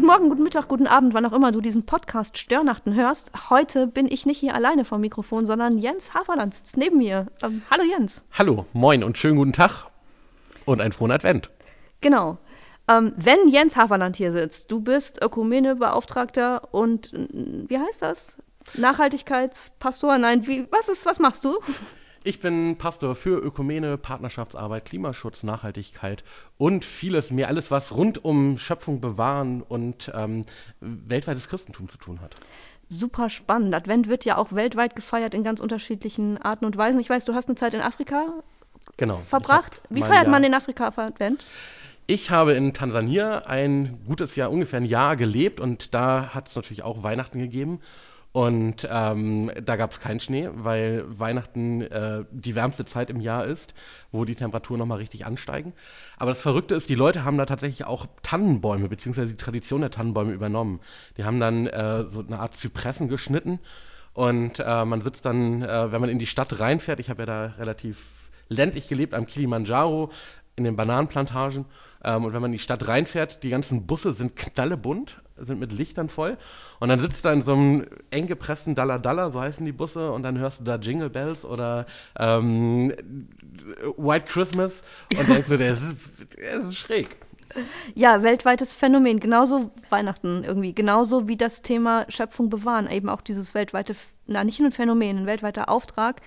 Guten Morgen, guten Mittag, guten Abend, wann auch immer du diesen Podcast Störnachten hörst. Heute bin ich nicht hier alleine vom Mikrofon, sondern Jens Haferland sitzt neben mir. Ähm, hallo Jens. Hallo, moin und schönen guten Tag und einen frohen Advent. Genau. Ähm, wenn Jens Haferland hier sitzt, du bist Ökumenebeauftragter und wie heißt das? Nachhaltigkeitspastor? Nein, wie, was ist, was machst du? Ich bin Pastor für Ökumene, Partnerschaftsarbeit, Klimaschutz, Nachhaltigkeit und vieles mehr, alles was rund um Schöpfung bewahren und ähm, weltweites Christentum zu tun hat. Super spannend. Advent wird ja auch weltweit gefeiert in ganz unterschiedlichen Arten und Weisen. Ich weiß, du hast eine Zeit in Afrika genau, verbracht. Wie feiert man in Afrika Advent? Ich habe in Tansania ein gutes Jahr, ungefähr ein Jahr gelebt und da hat es natürlich auch Weihnachten gegeben. Und ähm, da gab es keinen Schnee, weil Weihnachten äh, die wärmste Zeit im Jahr ist, wo die Temperaturen nochmal richtig ansteigen. Aber das Verrückte ist, die Leute haben da tatsächlich auch Tannenbäume, beziehungsweise die Tradition der Tannenbäume übernommen. Die haben dann äh, so eine Art Zypressen geschnitten und äh, man sitzt dann, äh, wenn man in die Stadt reinfährt, ich habe ja da relativ ländlich gelebt am Kilimanjaro, in den Bananenplantagen. Ähm, und wenn man in die Stadt reinfährt, die ganzen Busse sind knallebunt, sind mit Lichtern voll. Und dann sitzt da in so einem eng gepressten Dalla Dalla, so heißen die Busse, und dann hörst du da Jingle Bells oder ähm, White Christmas und denkst du, das ist, das ist schräg. Ja, weltweites Phänomen. Genauso Weihnachten irgendwie. Genauso wie das Thema Schöpfung bewahren. Eben auch dieses weltweite, na nicht nur ein Phänomen, ein weltweiter Auftrag.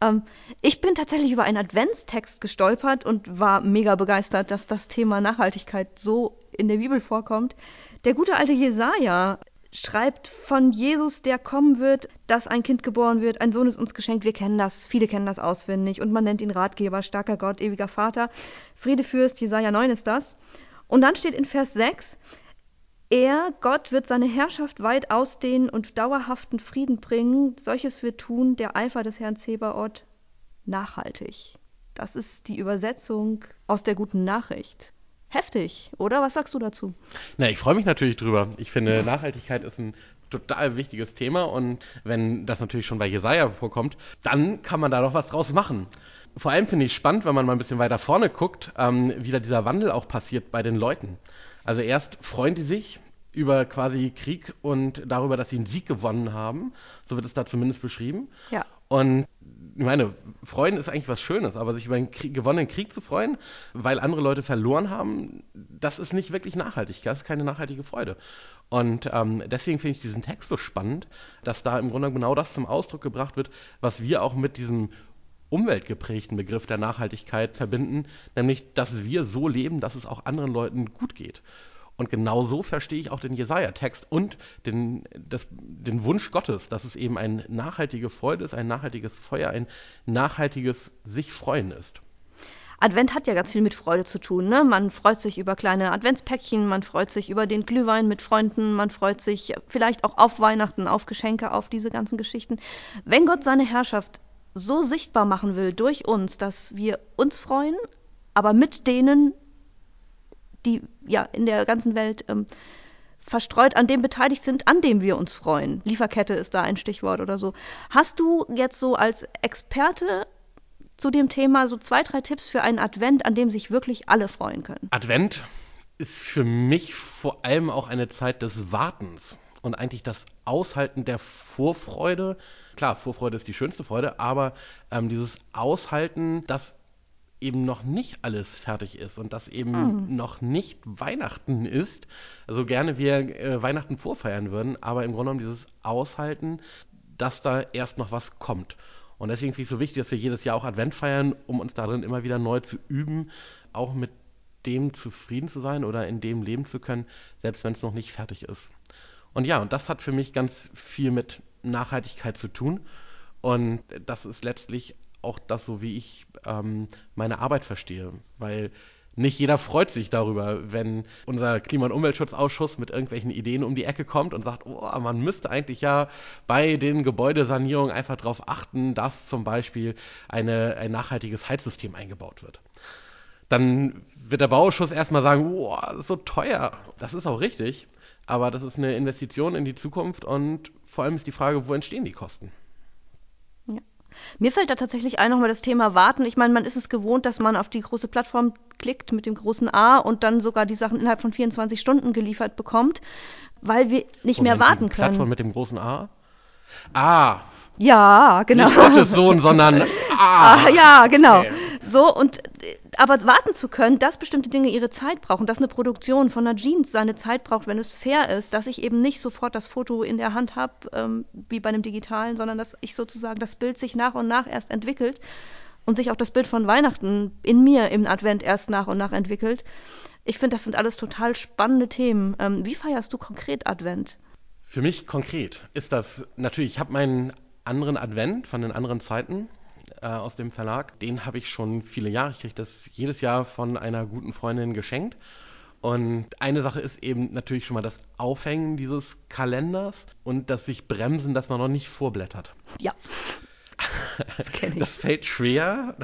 Ähm, ich bin tatsächlich über einen Adventstext gestolpert und war mega begeistert, dass das Thema Nachhaltigkeit so in der Bibel vorkommt. Der gute alte Jesaja schreibt von Jesus, der kommen wird, dass ein Kind geboren wird, ein Sohn ist uns geschenkt. Wir kennen das, viele kennen das auswendig und man nennt ihn Ratgeber, starker Gott, ewiger Vater. Friedefürst, Jesaja 9 ist das. Und dann steht in Vers 6, er, Gott, wird seine Herrschaft weit ausdehnen und dauerhaften Frieden bringen. Solches wird tun der Eifer des Herrn Zebaoth nachhaltig. Das ist die Übersetzung aus der guten Nachricht. Heftig, oder? Was sagst du dazu? Na, ich freue mich natürlich drüber. Ich finde, Nachhaltigkeit ist ein total wichtiges Thema und wenn das natürlich schon bei Jesaja vorkommt, dann kann man da doch was draus machen. Vor allem finde ich spannend, wenn man mal ein bisschen weiter vorne guckt, ähm, wie da dieser Wandel auch passiert bei den Leuten. Also erst freuen die sich über quasi Krieg und darüber, dass sie einen Sieg gewonnen haben. So wird es da zumindest beschrieben. Ja. Und ich meine, freuen ist eigentlich was Schönes, aber sich über einen Krieg, gewonnenen Krieg zu freuen, weil andere Leute verloren haben, das ist nicht wirklich nachhaltig. Das ist keine nachhaltige Freude. Und ähm, deswegen finde ich diesen Text so spannend, dass da im Grunde genau das zum Ausdruck gebracht wird, was wir auch mit diesem umweltgeprägten Begriff der Nachhaltigkeit verbinden, nämlich, dass wir so leben, dass es auch anderen Leuten gut geht. Und genau so verstehe ich auch den Jesaja-Text und den, das, den Wunsch Gottes, dass es eben eine nachhaltige Freude ist, ein nachhaltiges Feuer, ein nachhaltiges sich freuen ist. Advent hat ja ganz viel mit Freude zu tun. Ne? Man freut sich über kleine Adventspäckchen, man freut sich über den Glühwein mit Freunden, man freut sich vielleicht auch auf Weihnachten, auf Geschenke, auf diese ganzen Geschichten. Wenn Gott seine Herrschaft so sichtbar machen will durch uns, dass wir uns freuen, aber mit denen, die ja in der ganzen Welt ähm, verstreut an dem beteiligt sind, an dem wir uns freuen. Lieferkette ist da ein Stichwort oder so. Hast du jetzt so als Experte zu dem Thema so zwei, drei Tipps für einen Advent, an dem sich wirklich alle freuen können? Advent ist für mich vor allem auch eine Zeit des Wartens und eigentlich das Aushalten der Vorfreude. Klar, Vorfreude ist die schönste Freude, aber ähm, dieses Aushalten, dass eben noch nicht alles fertig ist und dass eben hm. noch nicht Weihnachten ist. Also gerne wir äh, Weihnachten vorfeiern würden, aber im Grunde genommen dieses Aushalten, dass da erst noch was kommt. Und deswegen finde ich es so wichtig, dass wir jedes Jahr auch Advent feiern, um uns darin immer wieder neu zu üben, auch mit dem zufrieden zu sein oder in dem leben zu können, selbst wenn es noch nicht fertig ist. Und ja, und das hat für mich ganz viel mit Nachhaltigkeit zu tun. Und das ist letztlich auch das, so wie ich ähm, meine Arbeit verstehe. Weil nicht jeder freut sich darüber, wenn unser Klima- und Umweltschutzausschuss mit irgendwelchen Ideen um die Ecke kommt und sagt, oh, man müsste eigentlich ja bei den Gebäudesanierungen einfach darauf achten, dass zum Beispiel eine, ein nachhaltiges Heizsystem eingebaut wird. Dann wird der Bauausschuss erstmal sagen, oh, das ist so teuer. Das ist auch richtig. Aber das ist eine Investition in die Zukunft und vor allem ist die Frage, wo entstehen die Kosten? Ja. Mir fällt da tatsächlich ein nochmal das Thema Warten. Ich meine, man ist es gewohnt, dass man auf die große Plattform klickt mit dem großen A und dann sogar die Sachen innerhalb von 24 Stunden geliefert bekommt, weil wir nicht mehr Moment, warten die Plattform können. mit dem großen A? Ah, Ja, genau. nicht Gottes Sohn, sondern Ah, Ah. ja, genau. Okay. So und aber warten zu können, dass bestimmte Dinge ihre Zeit brauchen, dass eine Produktion von einer Jeans seine Zeit braucht, wenn es fair ist, dass ich eben nicht sofort das Foto in der Hand habe, ähm, wie bei einem digitalen, sondern dass ich sozusagen das Bild sich nach und nach erst entwickelt und sich auch das Bild von Weihnachten in mir im Advent erst nach und nach entwickelt. Ich finde, das sind alles total spannende Themen. Ähm, wie feierst du konkret Advent? Für mich konkret ist das natürlich, ich habe meinen anderen Advent von den anderen Zeiten äh, aus dem Verlag, den habe ich schon viele Jahre. Ich kriege das jedes Jahr von einer guten Freundin geschenkt. Und eine Sache ist eben natürlich schon mal das Aufhängen dieses Kalenders und das sich bremsen, dass man noch nicht vorblättert. Ja, das kenne ich. Das fällt schwer.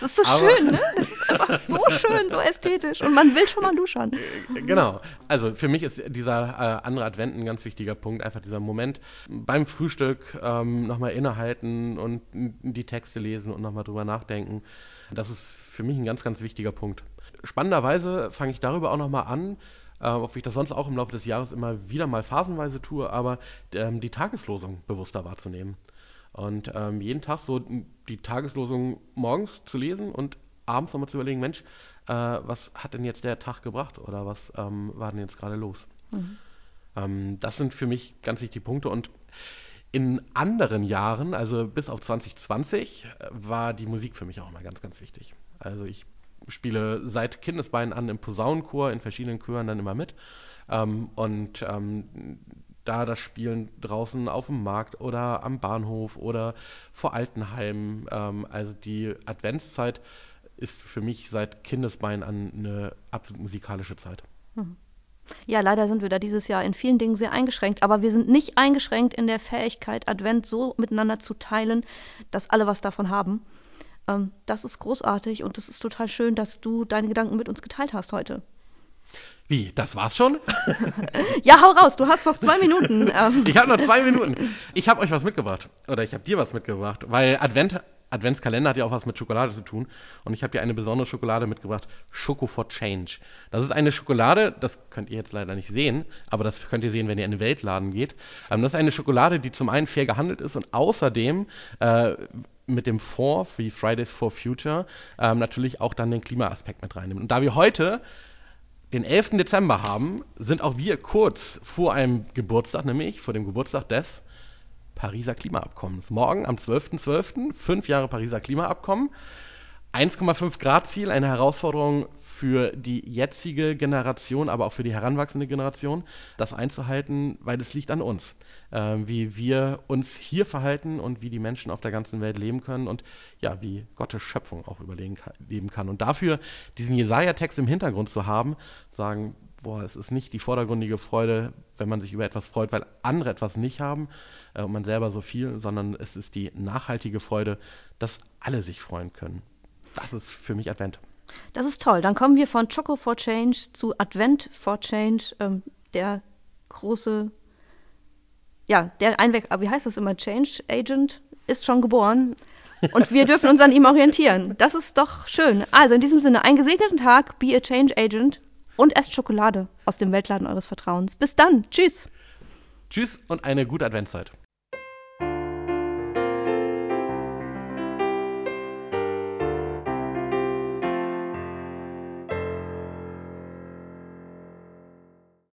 Das ist so Aber- schön, ne? Das ist einfach so schön, so ästhetisch. Und man will schon mal luschern. Genau. Also für mich ist dieser äh, andere Advent ein ganz wichtiger Punkt. Einfach dieser Moment beim Frühstück ähm, nochmal innehalten und die Texte lesen und nochmal drüber nachdenken. Das ist für mich ein ganz, ganz wichtiger Punkt. Spannenderweise fange ich darüber auch nochmal an, äh, ob ich das sonst auch im Laufe des Jahres immer wieder mal phasenweise tue, aber ähm, die Tageslosung bewusster wahrzunehmen. Und ähm, jeden Tag so die Tageslosung morgens zu lesen und abends nochmal zu überlegen, Mensch, äh, was hat denn jetzt der Tag gebracht oder was ähm, war denn jetzt gerade los? Ähm, das sind für mich ganz wichtige Punkte und in anderen Jahren, also bis auf 2020, äh, war die Musik für mich auch immer ganz, ganz wichtig. Also ich spiele seit Kindesbeinen an im Posaunenchor, in verschiedenen Chören dann immer mit. Ähm, und ähm, da das Spielen draußen auf dem Markt oder am Bahnhof oder vor Altenheimen, ähm, also die Adventszeit ist für mich seit Kindesbeinen an eine absolut musikalische Zeit. Ja, leider sind wir da dieses Jahr in vielen Dingen sehr eingeschränkt, aber wir sind nicht eingeschränkt in der Fähigkeit, Advent so miteinander zu teilen, dass alle was davon haben. Ähm, das ist großartig und es ist total schön, dass du deine Gedanken mit uns geteilt hast heute. Wie, das war's schon? Ja, hau raus, du hast noch zwei Minuten. Ähm, Ich habe noch zwei Minuten. Ich habe euch was mitgebracht. Oder ich habe dir was mitgebracht. Weil Advent, Adventskalender hat ja auch was mit Schokolade zu tun. Und ich habe dir eine besondere Schokolade mitgebracht. Schoko for Change. Das ist eine Schokolade, das könnt ihr jetzt leider nicht sehen, aber das könnt ihr sehen, wenn ihr in den Weltladen geht. Ähm, das ist eine Schokolade, die zum einen fair gehandelt ist und außerdem äh, mit dem Fonds wie Fridays for Future ähm, natürlich auch dann den Klimaaspekt mit reinnimmt. Und da wir heute den 11. Dezember haben, sind auch wir kurz vor einem Geburtstag, nämlich vor dem Geburtstag des Pariser Klimaabkommens. Morgen am 12.12. fünf Jahre Pariser Klimaabkommen. 1,5 Grad Ziel, eine Herausforderung für die jetzige Generation, aber auch für die heranwachsende Generation, das einzuhalten, weil es liegt an uns, äh, wie wir uns hier verhalten und wie die Menschen auf der ganzen Welt leben können und ja, wie Gottes Schöpfung auch überleben ka- leben kann. Und dafür diesen Jesaja-Text im Hintergrund zu haben, sagen, boah, es ist nicht die vordergründige Freude, wenn man sich über etwas freut, weil andere etwas nicht haben äh, und man selber so viel, sondern es ist die nachhaltige Freude, dass alle sich freuen können. Das ist für mich Advent. Das ist toll. Dann kommen wir von Choco for Change zu Advent for Change, ähm, der große, ja, der Einweg, wie heißt das immer, Change Agent ist schon geboren und wir dürfen uns an ihm orientieren. Das ist doch schön. Also in diesem Sinne, einen gesegneten Tag, be a Change Agent und esst Schokolade aus dem Weltladen eures Vertrauens. Bis dann. Tschüss. Tschüss und eine gute Adventszeit.